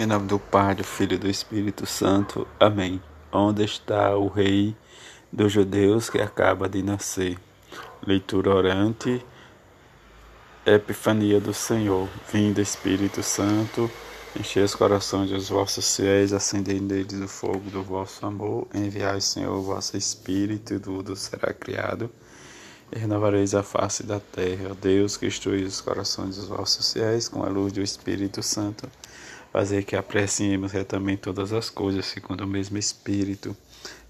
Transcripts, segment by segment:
Em nome do Pai, do Filho e do Espírito Santo. Amém. Onde está o Rei dos Judeus que acaba de nascer? Leitura orante. Epifania do Senhor. Vinda, Espírito Santo. Enchei os corações dos vossos fiéis, acendei neles o fogo do vosso amor. Enviai, Senhor, o vosso Espírito, e tudo será criado. E renovareis a face da terra. Deus, que instruís os corações dos vossos fiéis com a luz do Espírito Santo. Fazer que apreciemos retamente todas as coisas, segundo o mesmo Espírito.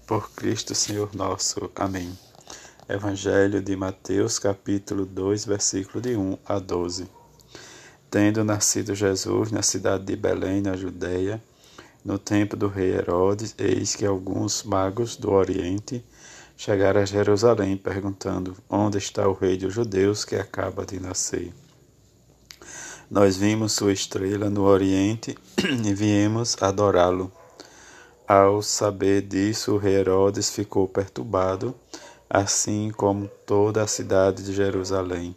Por Cristo, Senhor nosso. Amém. Evangelho de Mateus, capítulo 2, versículo de 1 a 12. Tendo nascido Jesus na cidade de Belém, na Judéia, no tempo do rei Herodes, eis que alguns magos do Oriente chegaram a Jerusalém, perguntando: Onde está o rei dos judeus que acaba de nascer? Nós vimos sua estrela no Oriente e viemos adorá-lo. Ao saber disso, Herodes ficou perturbado, assim como toda a cidade de Jerusalém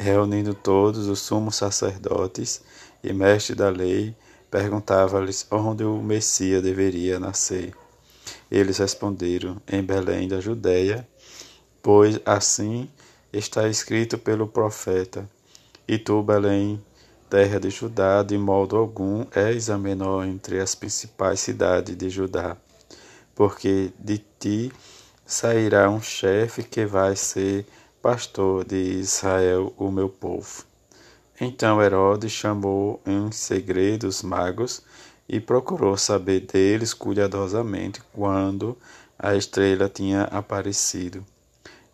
reunindo todos os sumos sacerdotes e mestres da lei, perguntava-lhes onde o Messias deveria nascer. Eles responderam: Em Belém da Judéia, pois assim está escrito pelo profeta: E tu, Belém, terra de Judá, de modo algum és a menor entre as principais cidades de Judá, porque de ti sairá um chefe que vai ser pastor de Israel, o meu povo. Então Herodes chamou em segredo os magos e procurou saber deles cuidadosamente quando a estrela tinha aparecido.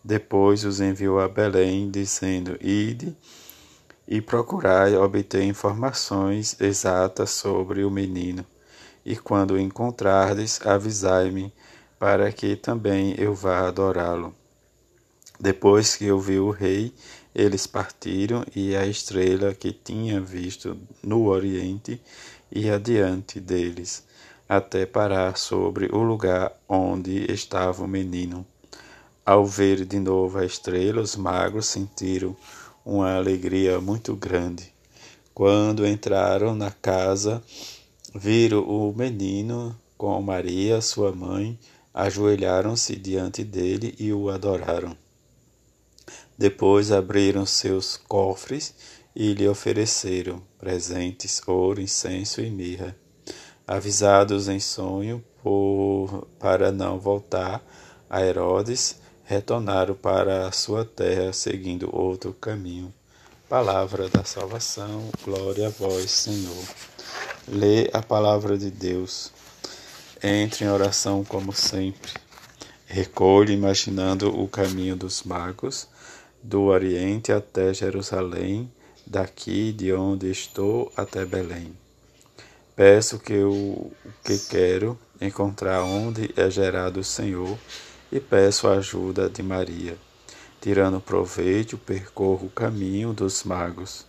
Depois os enviou a Belém, dizendo: Ide e procurai obter informações exatas sobre o menino. E quando o encontrardes, avisai-me, para que também eu vá adorá-lo. Depois que ouviu o rei, eles partiram e a estrela que tinha visto no oriente ia diante deles, até parar sobre o lugar onde estava o menino. Ao ver de novo a estrela, os magos sentiram uma alegria muito grande. Quando entraram na casa, viram o menino com Maria, sua mãe, ajoelharam-se diante dele e o adoraram. Depois abriram seus cofres e lhe ofereceram presentes, ouro, incenso e mirra. Avisados em sonho por, para não voltar a Herodes, retornaram para a sua terra, seguindo outro caminho. Palavra da salvação, glória a vós, Senhor. Lê a palavra de Deus. Entre em oração como sempre. Recolhe imaginando o caminho dos magos do Oriente até Jerusalém, daqui de onde estou até Belém. Peço que o que quero encontrar onde é gerado o Senhor e peço a ajuda de Maria. Tirando proveito, percorro o caminho dos magos,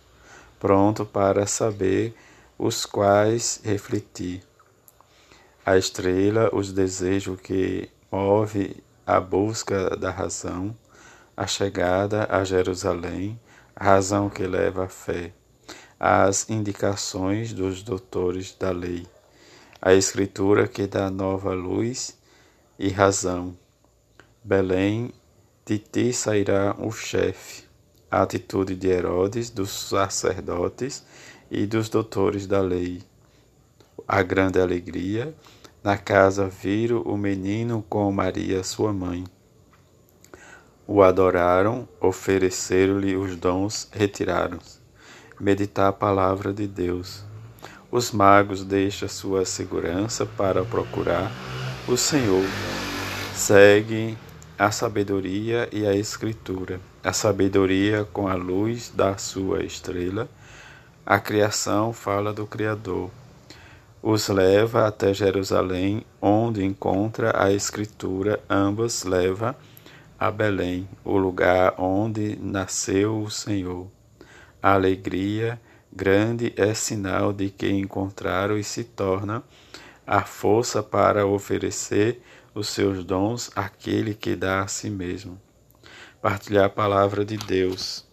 pronto para saber os quais refletir. A estrela, os desejos que move a busca da razão, a chegada a Jerusalém, a razão que leva à fé, as indicações dos doutores da lei, a escritura que dá nova luz e razão. Belém, de ti sairá o chefe, a atitude de Herodes, dos sacerdotes e dos doutores da lei. A grande alegria, na casa viram o menino com Maria, sua mãe o adoraram, ofereceram-lhe os dons, retiraram-se. Meditar a palavra de Deus. Os magos deixam sua segurança para procurar o Senhor. Seguem a sabedoria e a escritura. A sabedoria com a luz da sua estrela. A criação fala do Criador. Os leva até Jerusalém, onde encontra a escritura, ambas leva a Belém, o lugar onde nasceu o Senhor. A alegria grande é sinal de que encontraram e se torna a força para oferecer os seus dons àquele que dá a si mesmo. Partilhar a palavra de Deus.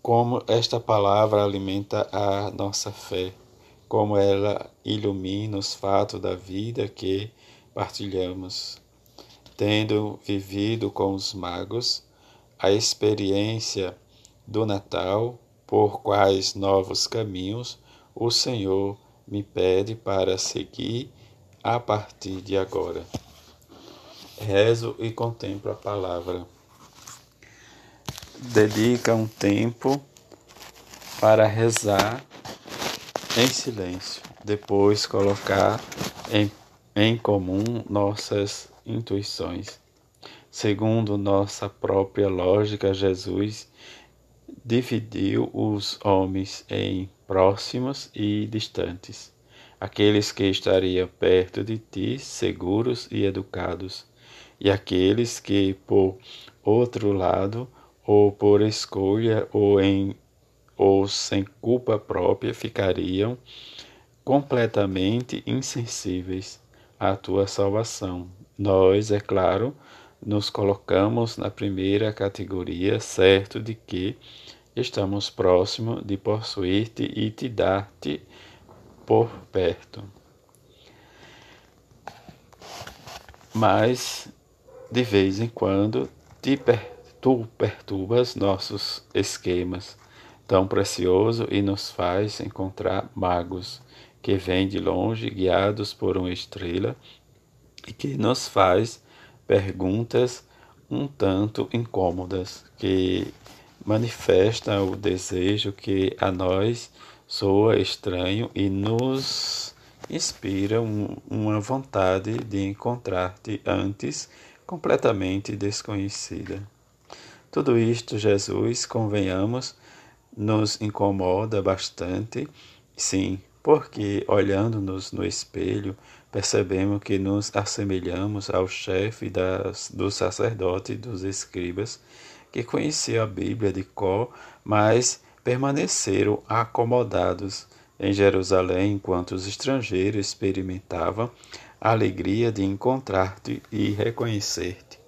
Como esta palavra alimenta a nossa fé. como ela ilumina os fatos da vida que partilhamos. Tendo vivido com os magos a experiência do Natal, por quais novos caminhos o Senhor me pede para seguir a partir de agora. Rezo e contemplo a palavra. Dedica um tempo para rezar em silêncio, depois colocar em, em comum nossas intuições. Segundo nossa própria lógica, Jesus dividiu os homens em próximos e distantes, aqueles que estariam perto de ti, seguros e educados, e aqueles que, por outro lado, ou por escolha ou em ou sem culpa própria ficariam completamente insensíveis à tua salvação. Nós, é claro, nos colocamos na primeira categoria, certo de que estamos próximo de possuir-te e te dar-te por perto. Mas, de vez em quando, te per tu perturbas nossos esquemas tão precioso e nos faz encontrar magos que vêm de longe, guiados por uma estrela, e que nos faz perguntas um tanto incômodas, que manifestam o desejo que a nós soa estranho e nos inspira um, uma vontade de encontrar-te antes completamente desconhecida. Tudo isto, Jesus, convenhamos, nos incomoda bastante, sim, porque olhando-nos no espelho, percebemos que nos assemelhamos ao chefe das, dos sacerdotes e dos escribas, que conheciam a Bíblia de cor, mas permaneceram acomodados em Jerusalém enquanto os estrangeiros experimentavam a alegria de encontrar-te e reconhecer-te.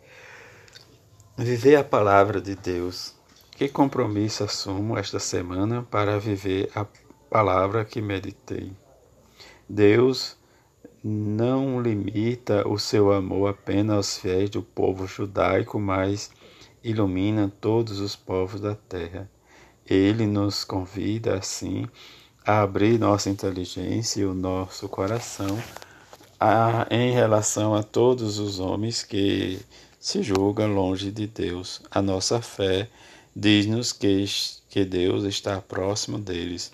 Viver a palavra de Deus que compromisso assumo esta semana para viver a palavra que meditei? Deus não limita o seu amor apenas aos fiéis do povo judaico, mas ilumina todos os povos da terra. Ele nos convida, assim, a abrir nossa inteligência e o nosso coração a, em relação a todos os homens que se julgam longe de Deus. A nossa fé diz-nos que, que Deus está próximo deles.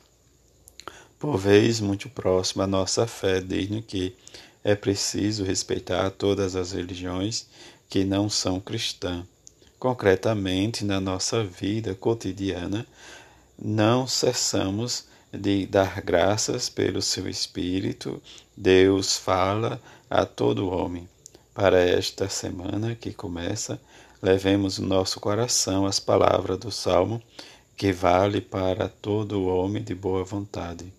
Por vez muito próximo, a nossa fé diz-nos que é preciso respeitar todas as religiões que não são cristãs. Concretamente, na nossa vida cotidiana, não cessamos de dar graças pelo seu Espírito. Deus fala a todo homem. Para esta semana que começa, levemos no nosso coração as palavras do Salmo, que vale para todo homem de boa vontade.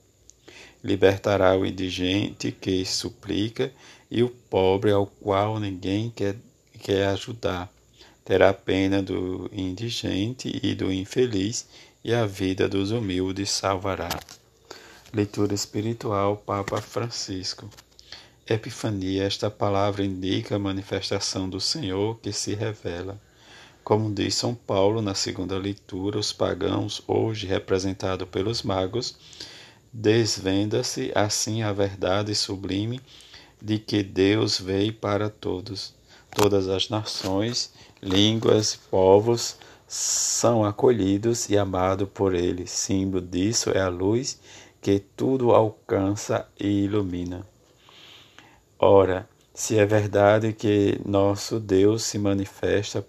Libertará o indigente que suplica e o pobre ao qual ninguém quer, quer ajudar. Terá pena do indigente e do infeliz, e a vida dos humildes salvará. Leitura espiritual Papa Francisco. Epifania, esta palavra indica a manifestação do Senhor que se revela. Como diz São Paulo na segunda leitura, os pagãos, hoje representados pelos magos, desvenda-se assim a verdade sublime de que Deus veio para todos. Todas as nações, línguas, povos são acolhidos e amados por Ele. Símbolo disso é a luz que tudo alcança e ilumina. Ora, se é verdade que nosso Deus se manifesta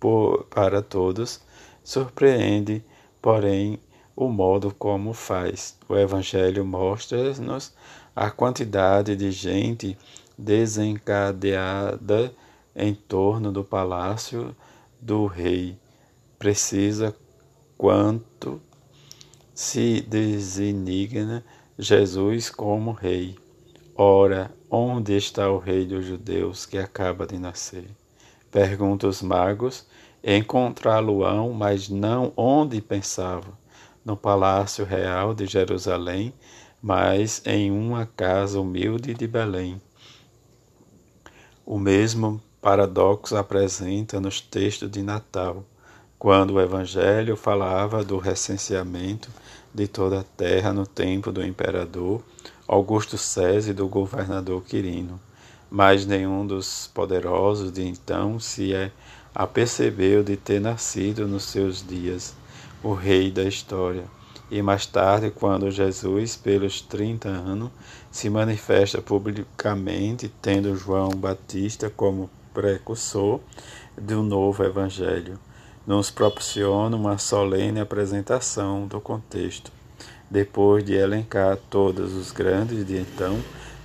por, para todos, surpreende, porém, o modo como faz. O Evangelho mostra-nos a quantidade de gente desencadeada em torno do palácio do rei. Precisa quanto se designa Jesus como rei. Ora, onde está o rei dos judeus que acaba de nascer? Pergunta os magos, encontrá-lo-ão, mas não onde pensavam. No palácio real de Jerusalém, mas em uma casa humilde de Belém. O mesmo paradoxo apresenta nos textos de Natal, quando o Evangelho falava do recenseamento de toda a terra no tempo do imperador Augusto César e do governador Quirino. Mas nenhum dos poderosos de então se é apercebeu de ter nascido nos seus dias o rei da história. E mais tarde, quando Jesus, pelos 30 anos, se manifesta publicamente, tendo João Batista como precursor do novo evangelho, nos proporciona uma solene apresentação do contexto. Depois de elencar todos os grandes de então,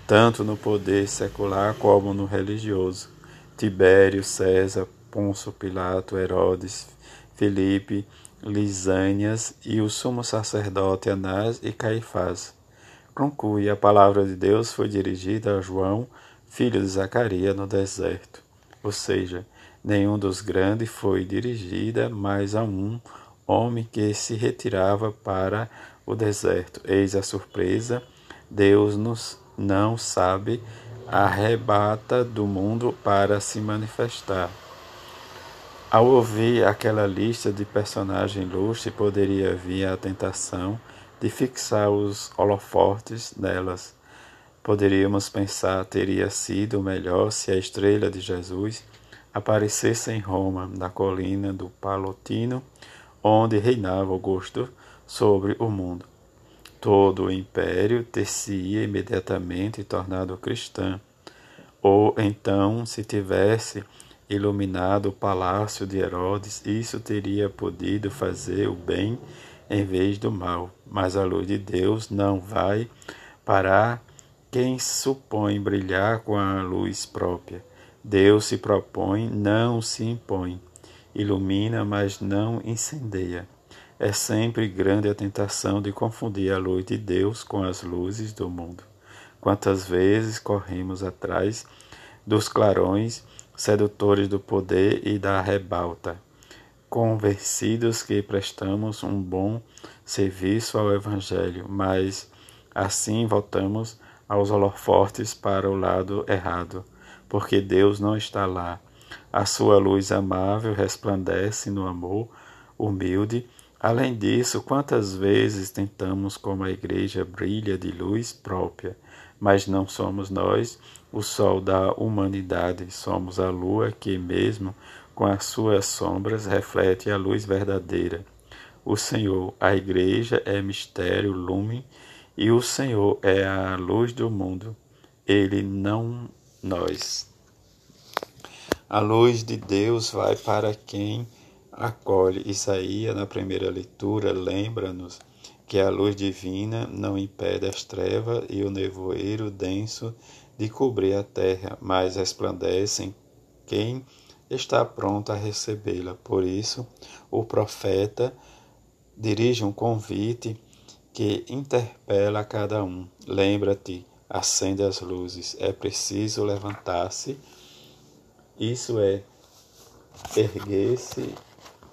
tanto no poder secular como no religioso, Tibério, César, Pôncio Pilato, Herodes, Filipe, Lisânias e o sumo sacerdote Anás e Caifás. Conclui, a palavra de Deus foi dirigida a João, filho de Zacarias, no deserto. Ou seja, nenhum dos grandes foi dirigida, mas a um homem que se retirava para o deserto. Eis a surpresa, Deus nos não sabe, arrebata do mundo para se manifestar. Ao ouvir aquela lista de personagens ilustres, poderia vir a tentação de fixar os holofortes nelas. Poderíamos pensar teria sido melhor se a estrela de Jesus aparecesse em Roma, na colina do Palotino, onde reinava Augusto sobre o mundo. Todo o império ter-se-ia imediatamente tornado cristão. Ou então, se tivesse iluminado o palácio de Herodes, isso teria podido fazer o bem em vez do mal. Mas a luz de Deus não vai parar quem supõe brilhar com a luz própria. Deus se propõe, não se impõe. Ilumina, mas não incendeia. É sempre grande a tentação de confundir a luz de Deus com as luzes do mundo. Quantas vezes corremos atrás dos clarões sedutores do poder e da rebalta, convencidos que prestamos um bom serviço ao Evangelho, mas assim voltamos aos holofortes para o lado errado, porque Deus não está lá. A sua luz amável resplandece no amor humilde. Além disso, quantas vezes tentamos, como a igreja brilha de luz própria, mas não somos nós o sol da humanidade, somos a lua que, mesmo com as suas sombras, reflete a luz verdadeira. O Senhor, a Igreja, é mistério, lume, e o Senhor é a luz do mundo. Ele não nós. A luz de Deus vai para quem acolhe. Isaías, na primeira leitura, lembra-nos que a luz divina não impede as trevas e o nevoeiro denso de cobrir a terra, mas resplandecem quem está pronto a recebê-la. Por isso, o profeta dirige um convite que interpela a cada um. Lembra-te, acende as luzes. É preciso levantar-se. Isso é erguer-se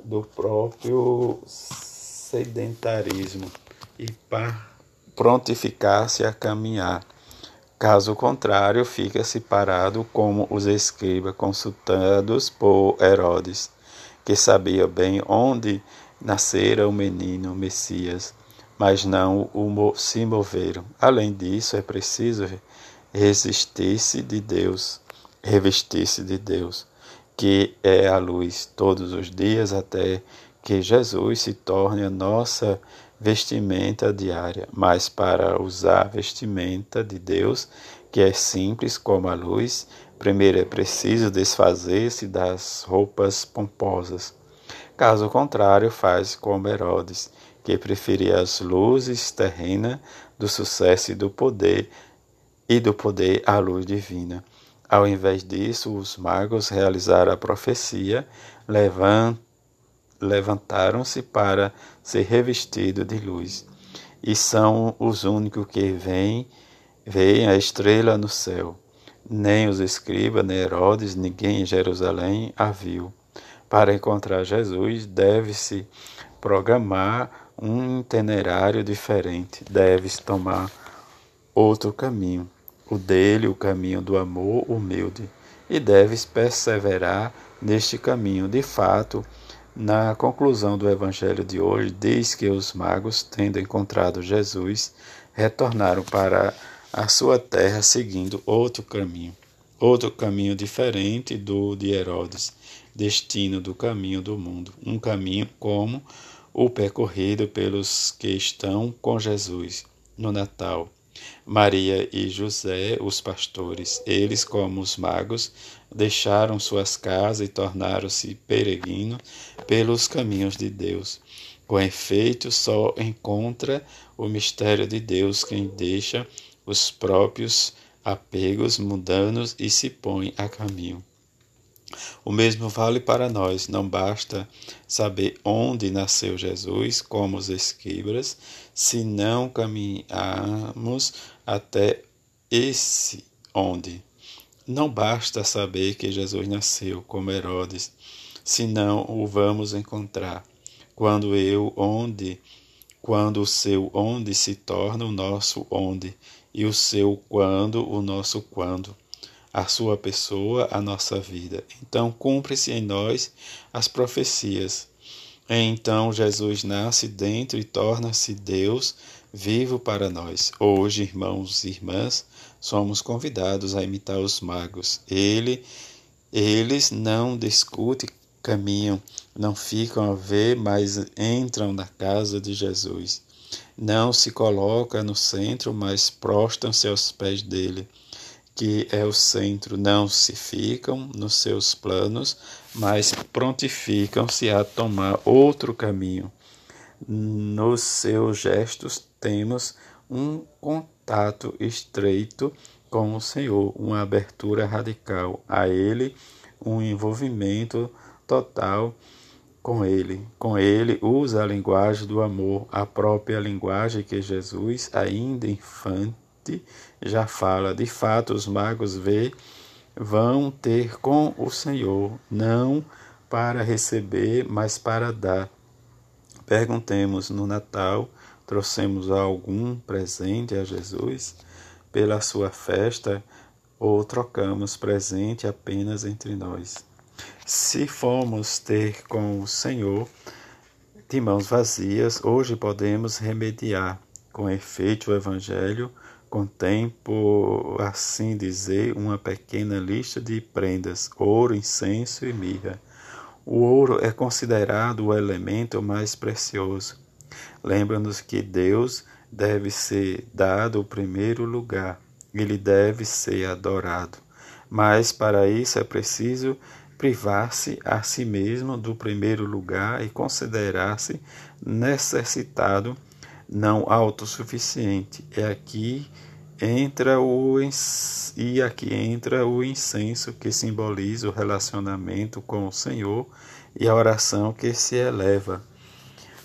do próprio sedentarismo e prontificar-se a caminhar Caso contrário, fica separado como os escribas consultados por Herodes, que sabia bem onde nascera o menino Messias, mas não se moveram. Além disso, é preciso resistir-se de Deus, revestir-se de Deus, que é a luz todos os dias até que Jesus se torne a nossa vestimenta diária, mas para usar a vestimenta de Deus, que é simples como a luz, primeiro é preciso desfazer-se das roupas pomposas. Caso contrário, faz como Herodes, que preferia as luzes terrenas do sucesso e do poder, e do poder à luz divina. Ao invés disso, os magos realizaram a profecia, levant levantaram-se para ser revestido de luz, e são os únicos que veem, veem a estrela no céu. Nem os escribas, nem Herodes, ninguém em Jerusalém a viu. Para encontrar Jesus, deve-se programar um itinerário diferente, deve-se tomar outro caminho, o dele, o caminho do amor humilde, e deves perseverar neste caminho. De fato, na conclusão do evangelho de hoje, diz que os magos, tendo encontrado Jesus, retornaram para a sua terra seguindo outro caminho, outro caminho diferente do de Herodes, destino do caminho do mundo, um caminho como o percorrido pelos que estão com Jesus no Natal. Maria e José, os pastores, eles, como os magos, deixaram suas casas e tornaram-se peregrinos pelos caminhos de Deus. Com efeito, só encontra o mistério de Deus quem deixa os próprios apegos mundanos e se põe a caminho. O mesmo vale para nós, não basta saber onde nasceu Jesus, como os esquibras, se não caminharmos até esse onde. Não basta saber que Jesus nasceu, como Herodes, se não o vamos encontrar. Quando eu onde, quando o seu onde se torna o nosso onde, e o seu quando o nosso quando a sua pessoa, a nossa vida. Então, cumpre-se em nós as profecias. Então, Jesus nasce dentro e torna-se Deus vivo para nós. Hoje, irmãos e irmãs, somos convidados a imitar os magos. Ele, eles não discutem, caminham, não ficam a ver, mas entram na casa de Jesus. Não se colocam no centro, mas prostam-se aos pés dele que é o centro, não se ficam nos seus planos, mas prontificam-se a tomar outro caminho. Nos seus gestos temos um contato estreito com o Senhor, uma abertura radical a Ele, um envolvimento total com Ele. Com Ele usa a linguagem do amor, a própria linguagem que Jesus, ainda infante, já fala. De fato, os magos vê, vão ter com o Senhor, não para receber, mas para dar. Perguntemos no Natal, trouxemos algum presente a Jesus pela sua festa ou trocamos presente apenas entre nós? Se fomos ter com o Senhor de mãos vazias, hoje podemos remediar com efeito o Evangelho contém, por assim dizer, uma pequena lista de prendas: ouro, incenso e mirra. O ouro é considerado o elemento mais precioso. Lembra-nos que Deus deve ser dado o primeiro lugar, ele deve ser adorado. Mas para isso é preciso privar-se a si mesmo do primeiro lugar e considerar-se necessitado não autossuficiente. É aqui entra o e aqui entra o incenso que simboliza o relacionamento com o Senhor e a oração que se eleva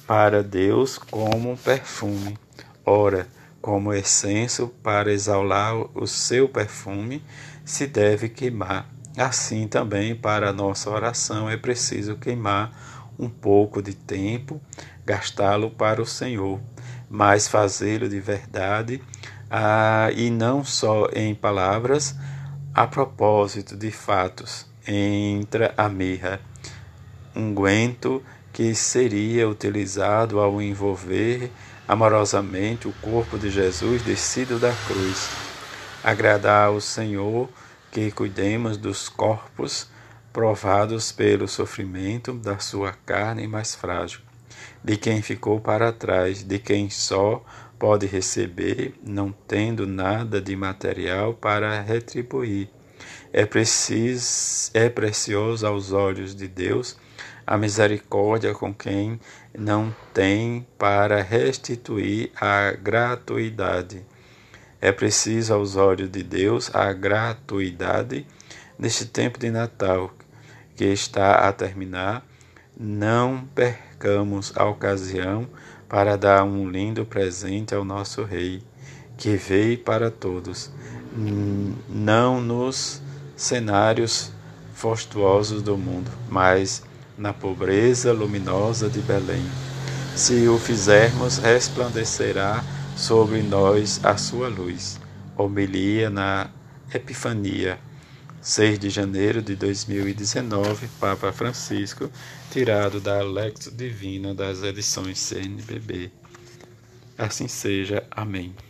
para Deus como um perfume. Ora, como incenso para exalar o seu perfume se deve queimar. Assim também para a nossa oração é preciso queimar um pouco de tempo, gastá-lo para o Senhor mas fazê-lo de verdade, ah, e não só em palavras, a propósito de fatos. Entra a mirra, unguento que seria utilizado ao envolver amorosamente o corpo de Jesus descido da cruz. Agradar ao Senhor que cuidemos dos corpos provados pelo sofrimento da sua carne mais frágil de quem ficou para trás, de quem só pode receber, não tendo nada de material para retribuir. É, preciso, é precioso aos olhos de Deus a misericórdia com quem não tem para restituir a gratuidade. É preciso aos olhos de Deus a gratuidade neste tempo de Natal que está a terminar. Não per percamos a ocasião para dar um lindo presente ao nosso Rei, que veio para todos, não nos cenários fastuosos do mundo, mas na pobreza luminosa de Belém. Se o fizermos, resplandecerá sobre nós a sua luz. Homilia na Epifania, 6 de janeiro de 2019, Papa Francisco, tirado da Lexo Divina das edições CNBB. Assim seja. Amém.